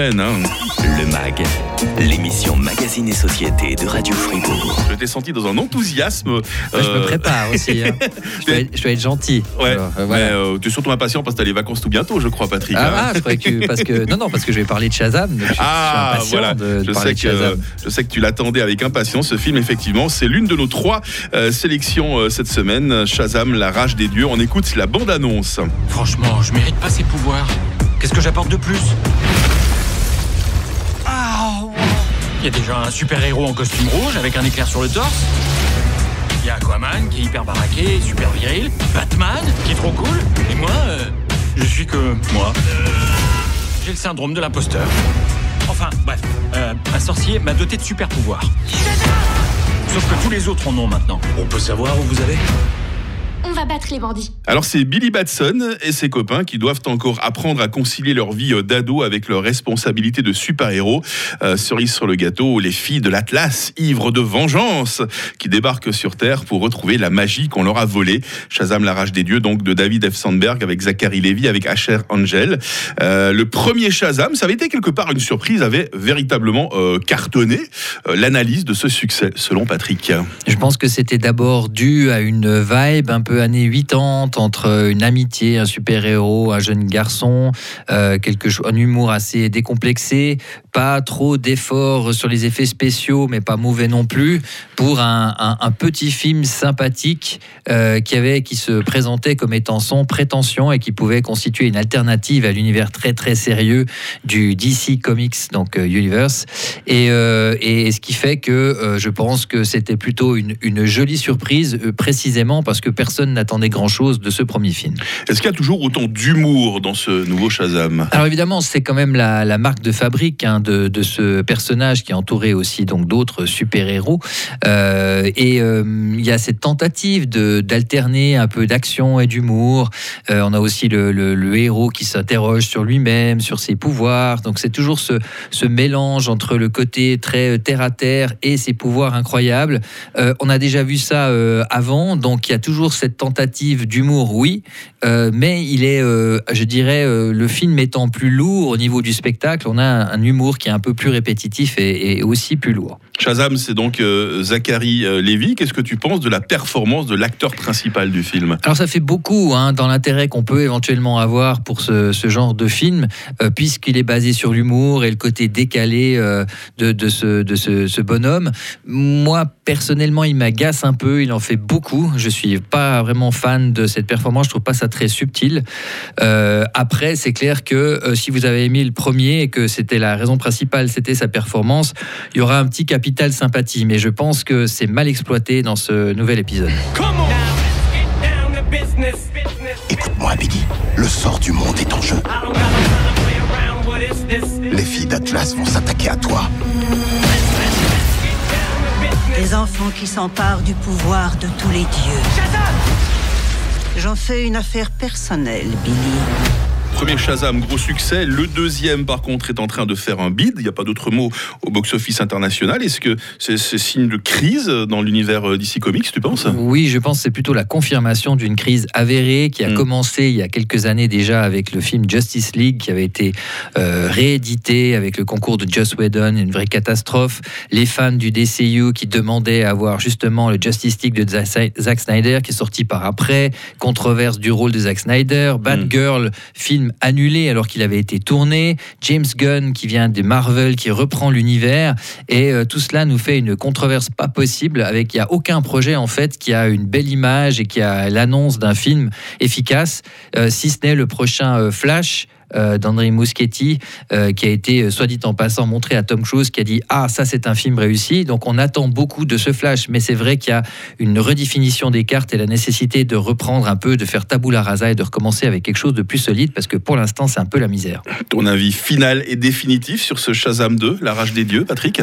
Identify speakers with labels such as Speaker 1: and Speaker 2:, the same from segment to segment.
Speaker 1: Le MAG, l'émission Magazine et Société de Radio Fribourg.
Speaker 2: Je t'ai senti dans un enthousiasme.
Speaker 3: je me
Speaker 2: euh,
Speaker 3: prépare aussi. hein. je, dois être, je dois être gentil.
Speaker 2: Ouais,
Speaker 3: Alors, euh,
Speaker 2: mais euh, tu es surtout impatient parce que t'as les vacances tout bientôt, je crois, Patrick. hein.
Speaker 3: Ah, ah, je croyais que parce que non non parce que je vais parler de Shazam. donc je, suis-
Speaker 2: Ah,
Speaker 3: je suis impatient
Speaker 2: voilà.
Speaker 3: de, de
Speaker 2: je, sais que,
Speaker 3: Shazam.
Speaker 2: je sais que tu l'attendais avec impatience. Ce film, effectivement, c'est l'une de nos trois euh, sélections euh, cette semaine. Shazam, la rage des dieux. On écoute la bande-annonce.
Speaker 4: Franchement, je mérite pas ces pouvoirs. Qu'est-ce que j'apporte de plus? Ah. Il y a déjà un super-héros en costume rouge avec un éclair sur le torse. Il y a Aquaman qui est hyper baraqué, super viril. Batman qui est trop cool. Et moi, euh, je suis que moi. J'ai le syndrome de l'imposteur. Enfin, bref, euh, un sorcier m'a doté de super-pouvoirs. Sauf que tous les autres en ont maintenant. On peut savoir où vous allez?
Speaker 5: On va battre les bandits.
Speaker 2: Alors, c'est Billy Batson et ses copains qui doivent encore apprendre à concilier leur vie euh, d'ado avec leur responsabilité de super-héros. Euh, cerise sur le gâteau, les filles de l'Atlas, ivres de vengeance, qui débarquent sur Terre pour retrouver la magie qu'on leur a volée. Shazam, la rage des dieux, donc de David F. Sandberg avec Zachary Levy, avec Asher Angel. Euh, le premier Shazam, ça avait été quelque part une surprise, avait véritablement euh, cartonné. Euh, L'analyse de ce succès, selon Patrick.
Speaker 3: Je pense que c'était d'abord dû à une vibe un peu années 80 entre une amitié, un super-héros, un jeune garçon, euh, quelque un humour assez décomplexé, pas trop d'efforts sur les effets spéciaux, mais pas mauvais non plus, pour un, petit film sympathique euh, qui avait, qui se présentait comme étant sans prétention et qui pouvait constituer une alternative à l'univers très très sérieux du DC Comics, donc euh, Universe. Et, euh, et ce qui fait que je pense que c'était plutôt une, jolie surprise, précisément parce que personne n'attendait grand-chose de ce premier film.
Speaker 2: Est-ce qu'il y a toujours autant d'humour dans ce nouveau Shazam?
Speaker 3: Alors évidemment, c'est quand même la, la marque de fabrique hein, de, de ce personnage qui est entouré aussi donc d'autres super-héros. Euh, et euh, il y a cette tentative de- d'alterner un peu d'action et d'humour. Euh, on a aussi le, le- le héros qui s'interroge sur lui-même, sur ses pouvoirs. Donc c'est toujours ce, ce mélange entre le côté très terre à terre et ses pouvoirs incroyables. On a déjà vu ça avant, donc il y a toujours cette tentative d'humour, oui, euh, mais il est, euh, je dirais, euh, le film étant plus lourd au niveau du spectacle, on a un, humour qui est un peu plus répétitif et aussi plus lourd.
Speaker 2: Shazam, c'est donc euh, Zachary euh, Levy. Qu'est-ce que tu penses de la performance de l'acteur principal du film?
Speaker 3: Alors ça fait beaucoup hein, dans l'intérêt qu'on peut éventuellement avoir pour ce, genre de film, euh, puisqu'il est basé sur l'humour et le côté décalé de, ce, bonhomme. Moi, personnellement, il m'agace un peu, il en fait beaucoup. Je suis pas vraiment fan de cette performance, je trouve pas ça très subtil. Après, c'est clair que si vous avez aimé le premier et que c'était la raison principale, c'était sa performance, il y aura un petit capital sympathie, mais je pense que c'est mal exploité dans ce nouvel épisode.
Speaker 6: Écoute-moi, Billy. Le sort du monde est en jeu. Les filles d'Atlas vont s'attaquer à toi.
Speaker 7: Des enfants qui s'emparent du pouvoir de tous les dieux. J'en fais une affaire personnelle, Billy.
Speaker 2: Premier Shazam, gros succès. Le deuxième, par contre, est en train de faire un bid. Il n'y a pas d'autre mot au box-office international. Est-ce que c'est signe de crise dans l'univers euh, DC Comics, tu penses?
Speaker 3: Oui, je pense que c'est plutôt la confirmation d'une crise avérée qui a
Speaker 2: Mm.
Speaker 3: commencé il y a quelques années déjà avec le film Justice League qui avait été euh, réédité avec le concours de Joss Whedon, une vraie catastrophe. Les fans du DCU qui demandaient à voir justement le Justice League de Zack Snyder qui est sorti par après, controverse du rôle de Zack Snyder, Batgirl, film annulé alors qu'il avait été tourné, James Gunn qui vient de Marvel qui reprend l'univers et euh, tout cela nous fait une controverse pas possible avec il n'y a aucun projet en fait qui a une belle image et qui a l'annonce d'un film efficace, euh, si ce n'est le prochain euh, Flash. Euh, d'André Muschietti, euh, qui a été, euh, soit dit en passant, montré à Tom Cruise, qui a dit Ah, ça, c'est un film réussi. Donc, on attend beaucoup de ce flash. Mais c'est vrai qu'il y a une redéfinition des cartes et la nécessité de reprendre un peu, de faire tabula rasa et de recommencer avec quelque chose de plus solide, parce que pour l'instant, c'est un peu la misère.
Speaker 2: Ton avis final et définitif sur ce Shazam 2, La Rage des Dieux, Patrick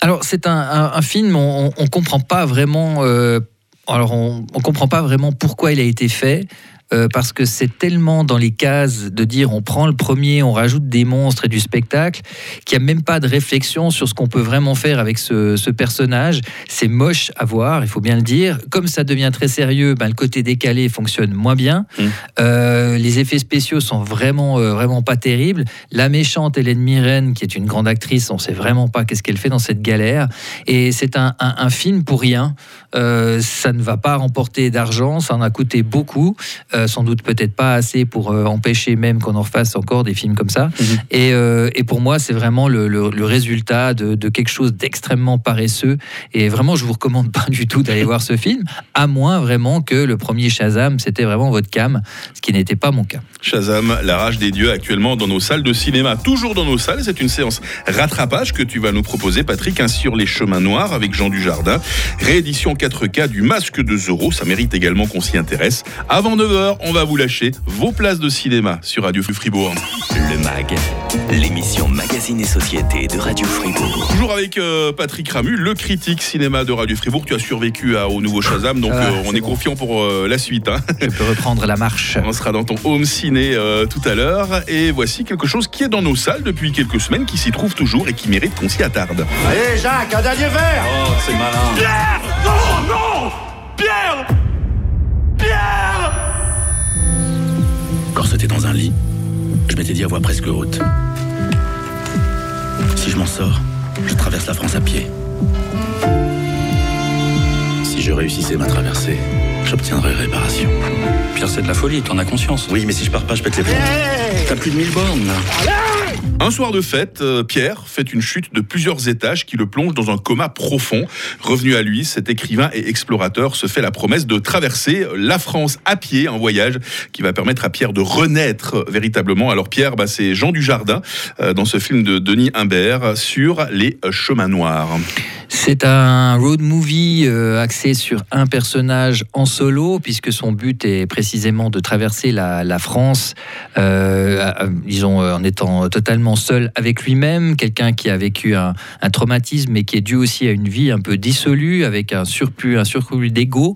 Speaker 3: Alors, c'est un, un- un film, on ne comprend pas vraiment. euh, alors, on ne comprend pas vraiment pourquoi il a été fait. Euh, parce que c'est tellement dans les cases de dire on prend le premier, on rajoute des monstres et du spectacle, qu'il n'y a même pas de réflexion sur ce qu'on peut vraiment faire avec ce, ce personnage. C'est moche à voir, il faut bien le dire. Comme ça devient très sérieux, ben, le côté décalé fonctionne moins bien.
Speaker 2: Mm.
Speaker 3: Euh, les effets spéciaux sont vraiment, euh, vraiment pas terribles. La méchante Hélène Mirren, qui est une grande actrice, on sait vraiment pas qu'est-ce qu'elle fait dans cette galère. Et c'est un, un- un film pour rien. Ça ne va pas remporter d'argent, ça en a coûté beaucoup, Euh, sans doute peut-être pas assez pour euh, empêcher même qu'on en refasse encore des films comme ça.
Speaker 2: Mhm.
Speaker 3: Et, euh, et pour moi, c'est vraiment le, le- le résultat de, de quelque chose d'extrêmement paresseux. Et vraiment, je vous recommande pas du tout d'aller voir ce film, à moins vraiment que le premier Shazam, c'était vraiment votre cam, ce qui n'était pas mon cas.
Speaker 2: Shazam, la rage des dieux, actuellement dans nos salles de cinéma. Toujours dans nos salles, c'est une séance rattrapage que tu vas nous proposer, Patrick, hein, sur les chemins noirs avec Jean Dujardin. Réédition 4K du Masque de Zorro, ça mérite également qu'on s'y intéresse. Avant 9h, on va vous lâcher vos places de cinéma sur Radio Fribourg.
Speaker 1: Le MAG, l'émission Magazine et Société de Radio Fribourg.
Speaker 2: Toujours avec euh, Patrick Ramu, le critique cinéma de Radio Fribourg. Tu as survécu à- au nouveau Shazam, donc
Speaker 3: Ah,
Speaker 2: euh, on est
Speaker 3: bon.
Speaker 2: confiant pour euh, la suite. hein.
Speaker 3: Je peux reprendre la marche.
Speaker 2: On sera dans ton home ciné euh, tout à l'heure. Et voici quelque chose qui est dans nos salles depuis quelques semaines, qui s'y trouve toujours et qui mérite qu'on s'y attarde.
Speaker 6: Allez, Jacques, un dernier verre
Speaker 4: Oh, c'est malin.
Speaker 8: Quand c'était dans un lit, je m'étais dit à voix presque haute. Si je m'en sors, je traverse la France à pied. Si je réussissais ma traversée, j'obtiendrais réparation.
Speaker 4: Pierre, c'est de la folie, t'en as conscience.
Speaker 8: Oui, mais si je pars pas, je pète les plombs. T'as plus de 1000 bornes, là.
Speaker 2: Un soir de fête, euh, Pierre fait une chute de plusieurs étages qui le plonge dans un coma profond. Revenu à lui, cet écrivain et explorateur se fait la promesse de traverser la France à pied, un voyage qui va permettre à Pierre de renaître véritablement. Alors Pierre, bah, c'est Jean Dujardin euh, dans ce film de Denis Imbert sur les chemins noirs.
Speaker 3: C'est un road movie euh, axé sur un personnage en solo, puisque son but est précisément de traverser la, France, euh, disons, euh, en étant totalement seul avec lui-même, quelqu'un qui a vécu un, traumatisme, mais qui est dû aussi à une vie un peu dissolue, avec un surplus, un surplus d'ego,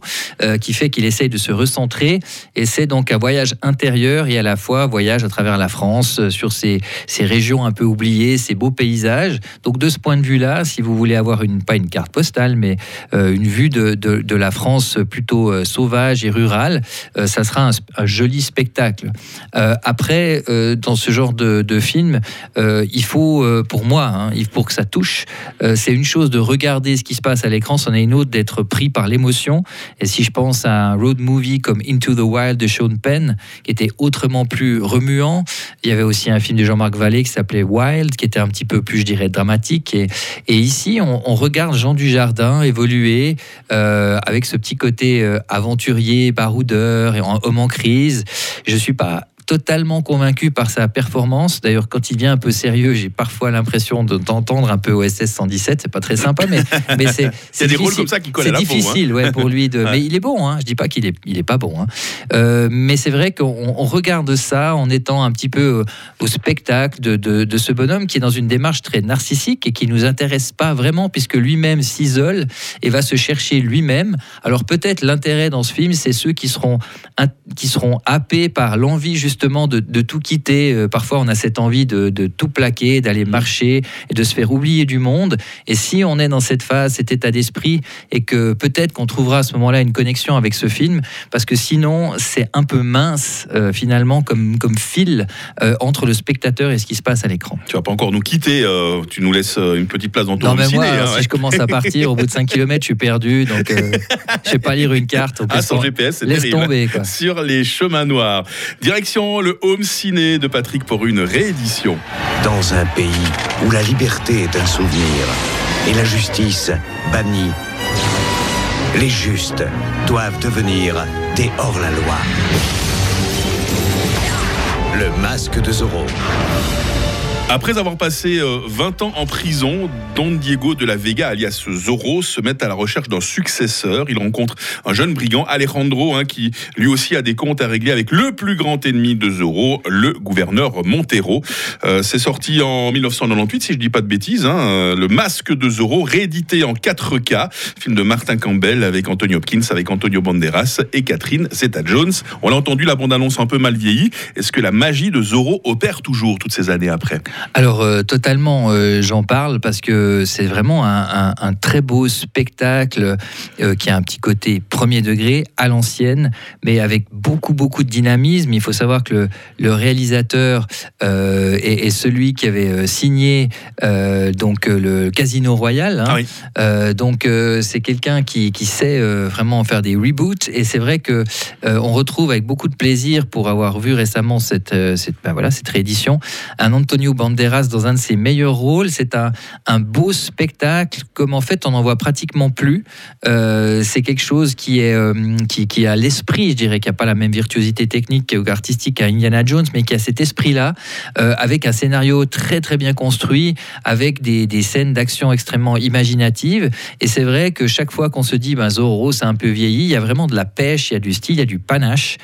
Speaker 3: qui fait qu'il essaye de se recentrer. Et c'est donc un voyage intérieur et à la fois voyage à travers la France, sur ces, ces régions un peu oubliées, ces beaux paysages. Donc de ce point de vue-là, si vous voulez avoir une pas une carte postale, mais euh, une vue de, de- la France plutôt euh, sauvage et rurale, euh, ça sera un, joli spectacle. Après, dans ce genre de, de film, il faut, pour moi, hein, pour que ça touche, c'est une chose de regarder ce qui se passe à l'écran, c'en est une autre d'être pris par l'émotion. Et si je pense à un road movie comme Into the Wild de Sean Penn, qui était autrement plus remuant, il y avait aussi un film de Jean-Marc Vallée qui s'appelait Wild, qui était un petit peu plus, je dirais, dramatique. Et, ici, on regarde Jean Dujardin évoluer euh, avec ce petit côté euh, aventurier, baroudeur et homme en crise. Je suis pas totalement convaincu par sa performance. D'ailleurs, quand il devient un peu sérieux, j'ai parfois l'impression de t'entendre un peu OSS 117. C'est pas très sympa, mais, mais c'est
Speaker 2: des rôles comme ça qui collent à la peau. hein.
Speaker 3: difficile, ouais, pour lui. De... Mais il est bon. Hein. Je dis pas qu'il est, il est pas bon. hein. Euh, mais c'est vrai qu'on on regarde ça en étant un petit peu au spectacle de, de- de ce bonhomme qui est dans une démarche très narcissique et qui nous intéresse pas vraiment puisque lui-même s'isole et va se chercher lui-même. Alors peut-être l'intérêt dans ce film, c'est ceux qui seront qui seront happés par l'envie justement de, de tout quitter. Euh, parfois, on a cette envie de, de tout plaquer, d'aller marcher et de se faire oublier du monde. Et si on est dans cette phase, cet état d'esprit, et que peut-être qu'on trouvera à ce moment-là une connexion avec ce film, parce que sinon, c'est un peu mince euh, finalement comme, comme fil euh, entre le spectateur et ce qui se passe à l'écran.
Speaker 2: Tu vas pas encore nous quitter, euh, tu nous laisses une petite place dans ton
Speaker 3: Non, mais
Speaker 2: ciné.
Speaker 3: moi,
Speaker 2: hein, ouais.
Speaker 3: si je commence à partir, au bout de 5 km, je suis perdu, donc je sais pas lire une carte.
Speaker 2: Ah,
Speaker 3: laisse
Speaker 2: sans GPS, c'est
Speaker 3: Laisse
Speaker 2: terrible.
Speaker 3: tomber, quoi.
Speaker 2: Sur les chemins noirs. Direction le home ciné de Patrick pour une réédition.
Speaker 6: Dans un pays où la liberté est un souvenir et la justice bannie, les justes doivent devenir des hors-la-loi. Le masque de Zorro.
Speaker 2: Après avoir passé euh, 20 ans en prison, Don Diego de la Vega, alias Zorro, se met à la recherche d'un successeur. Il rencontre un jeune brigand, Alejandro, hein, qui lui aussi a des comptes à régler avec le plus grand ennemi de Zorro, le gouverneur Montero. Euh, C'est sorti en 1998, si je dis pas de bêtises. hein, euh, le Masque de Zorro, réédité en 4K, film de Martin Campbell avec Anthony Hopkins, avec Antonio Banderas et Catherine Zeta-Jones. On l'a entendu, la bande-annonce un peu mal vieillie. Est-ce que la magie de Zorro opère toujours toutes ces années après?
Speaker 3: Alors euh, totalement, euh, j'en parle parce que c'est vraiment un, un- un très beau spectacle euh, qui a un petit côté premier degré à l'ancienne, mais avec beaucoup beaucoup de dynamisme. Il faut savoir que le, le réalisateur est, est celui qui avait signé donc le Casino Royal. hein.
Speaker 2: Ah oui.
Speaker 3: Donc c'est quelqu'un qui, qui sait vraiment faire des reboots et c'est vrai que on retrouve avec beaucoup de plaisir pour avoir vu récemment cette cette, ben voilà cette réédition un Antonio Banderas dans un de ses meilleurs rôles. C'est un, beau spectacle, comme en fait on n'en voit pratiquement plus. Euh, c'est quelque chose qui est euh, qui, a l'esprit, je dirais, qui n'a pas la même virtuosité technique ou artistique qu'à Indiana Jones, mais qui a cet esprit-là, euh, avec un scénario très très bien construit, avec des, scènes d'action extrêmement imaginatives. Et c'est vrai que chaque fois qu'on se dit, ben, Zorro, c'est un peu vieilli, il y a vraiment de la pêche, il y a du style, il y a du panache.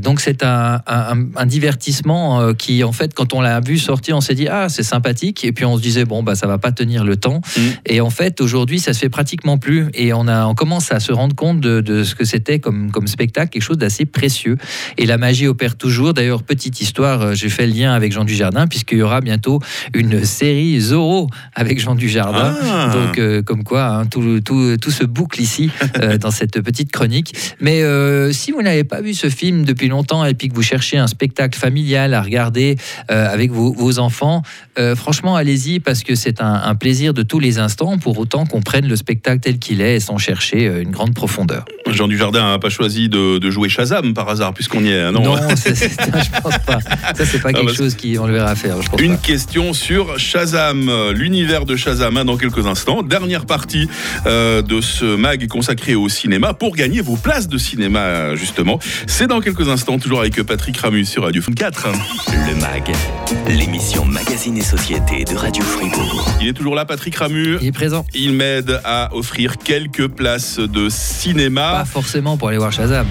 Speaker 3: Donc c'est un, divertissement qui, en fait, quand on l'a vu sortir, on s'est dit ah c'est sympathique, et puis on se disait bon bah ça va pas tenir le temps.
Speaker 2: Mm.
Speaker 3: Et en fait aujourd'hui ça se fait pratiquement plus, et on a on commence à se rendre compte de, de ce que c'était comme comme spectacle, quelque chose d'assez précieux. Et la magie opère toujours. D'ailleurs petite histoire, euh, j'ai fait le lien avec Jean Dujardin puisqu'il y aura bientôt une série Zorro avec Jean Dujardin.
Speaker 2: Ah.
Speaker 3: Donc euh, comme quoi hein, tout, tout, tout se boucle ici euh, dans cette petite chronique. Mais euh, si vous n'avez pas vu ce film depuis longtemps et puis que vous cherchez un spectacle familial à regarder avec vos, vos enfants, euh, franchement allez-y parce que c'est un, un plaisir de tous les instants pour autant qu'on prenne le spectacle tel qu'il est et sans chercher euh, une grande profondeur.
Speaker 2: Jean Dujardin n'a pas choisi de, de jouer Shazam par hasard, puisqu'on y est. hein, Non,
Speaker 3: c'est- c'est- je pense pas. Ça c'est pas
Speaker 2: Ah,
Speaker 3: quelque
Speaker 2: parce-
Speaker 3: chose qu'on le verra faire. Je pense
Speaker 2: Une
Speaker 3: pas.
Speaker 2: question sur Shazam, euh, l'univers de Shazam hein, dans quelques instants. Dernière partie euh, de ce mag consacré au cinéma pour gagner vos places de cinéma justement. C'est dans quelques instants, toujours avec Patrick Ramus sur Radio Fun 4.
Speaker 1: Le MAG, l'émission Magazine et Société de Radio Fribourg.
Speaker 2: Il est toujours là, Patrick Ramus.
Speaker 3: Il est présent.
Speaker 2: Il m'aide à offrir quelques places de cinéma.
Speaker 3: Pas forcément pour aller voir Shazam.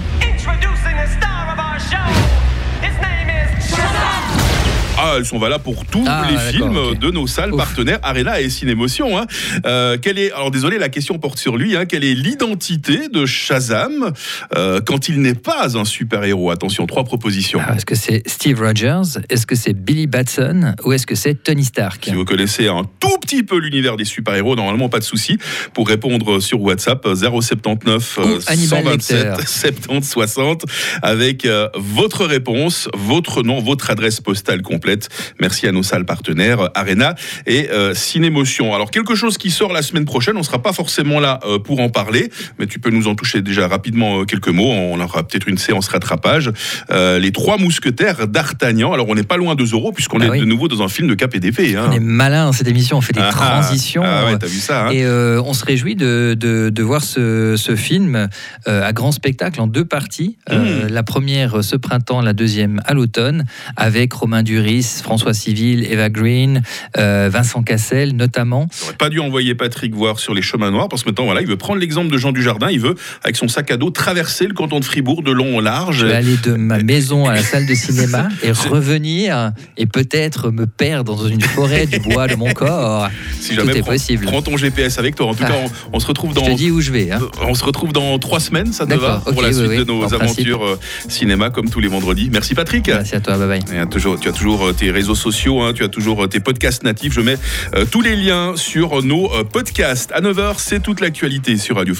Speaker 2: Ah, elles sont valables pour tous
Speaker 3: Ah,
Speaker 2: les films de nos salles
Speaker 3: Ouf.
Speaker 2: partenaires Arena et Cinémotion. Hein. Euh, quelle est, alors désolé, la question porte sur lui. Hein, quelle est l'identité de Shazam euh, quand il n'est pas un super-héros? Attention, trois propositions.
Speaker 3: Alors, Est-ce que c'est Steve Rogers? Est-ce que c'est Billy Batson? Ou est-ce que c'est Tony Stark?
Speaker 2: Si vous connaissez un tout petit peu l'univers des super-héros, normalement pas de souci pour répondre sur WhatsApp euh, 079
Speaker 3: Ou
Speaker 2: euh,
Speaker 3: Hannibal
Speaker 2: 127
Speaker 3: Lecter.
Speaker 2: 70 60 avec euh, votre réponse, votre nom, votre adresse postale complète. Merci à nos salles partenaires Arena et euh, Cinémotion. Alors quelque chose qui sort la semaine prochaine, on sera pas forcément là euh, pour en parler, mais tu peux nous en toucher déjà rapidement euh, quelques mots. On aura peut-être une séance rattrapage. Euh, les trois mousquetaires d'Artagnan. Alors on n'est pas loin de Zorro puisqu'on
Speaker 3: Ah
Speaker 2: est
Speaker 3: oui.
Speaker 2: de nouveau dans un film de KPDP. Hein.
Speaker 3: On est malin dans cette émission, on fait des
Speaker 2: Ah,
Speaker 3: transitions.
Speaker 2: Ah ouais, t'as vu ça hein
Speaker 3: Et on se réjouit de, de, de voir ce, ce film à grand spectacle en deux parties.
Speaker 2: Mmh.
Speaker 3: Euh, la première ce printemps, la deuxième à l'automne, avec Romain Duris, François Civil, Eva Green, euh, Vincent Cassel notamment.
Speaker 2: J'aurais pas dû envoyer Patrick voir sur les chemins noirs parce que maintenant voilà, il veut prendre l'exemple de Jean Dujardin, il veut avec son sac à dos traverser le canton de Fribourg de long en large.
Speaker 3: Je vais aller de ma maison à la salle de cinéma et revenir et peut-être me perdre dans une forêt du bois de mon corps.
Speaker 2: si
Speaker 3: tout
Speaker 2: jamais
Speaker 3: est
Speaker 2: prends,
Speaker 3: possible.
Speaker 2: prends ton GPS avec toi. En tout
Speaker 3: Ah.
Speaker 2: cas, on, on se retrouve
Speaker 3: Je
Speaker 2: dans
Speaker 3: te dis où je vais. hein.
Speaker 2: on se retrouve dans trois semaines, ça te va pour la suite
Speaker 3: oui,
Speaker 2: de nos
Speaker 3: principe.
Speaker 2: aventures euh, cinéma comme tous les vendredis. Merci Patrick.
Speaker 3: Merci à toi, bye bye.
Speaker 2: Et, euh, toujours, tu as toujours euh, tes réseaux sociaux, hein, tu as toujours euh, tes podcasts natifs. Je mets euh, tous les liens sur nos euh, podcasts. À 9h, c'est toute l'actualité sur Radio.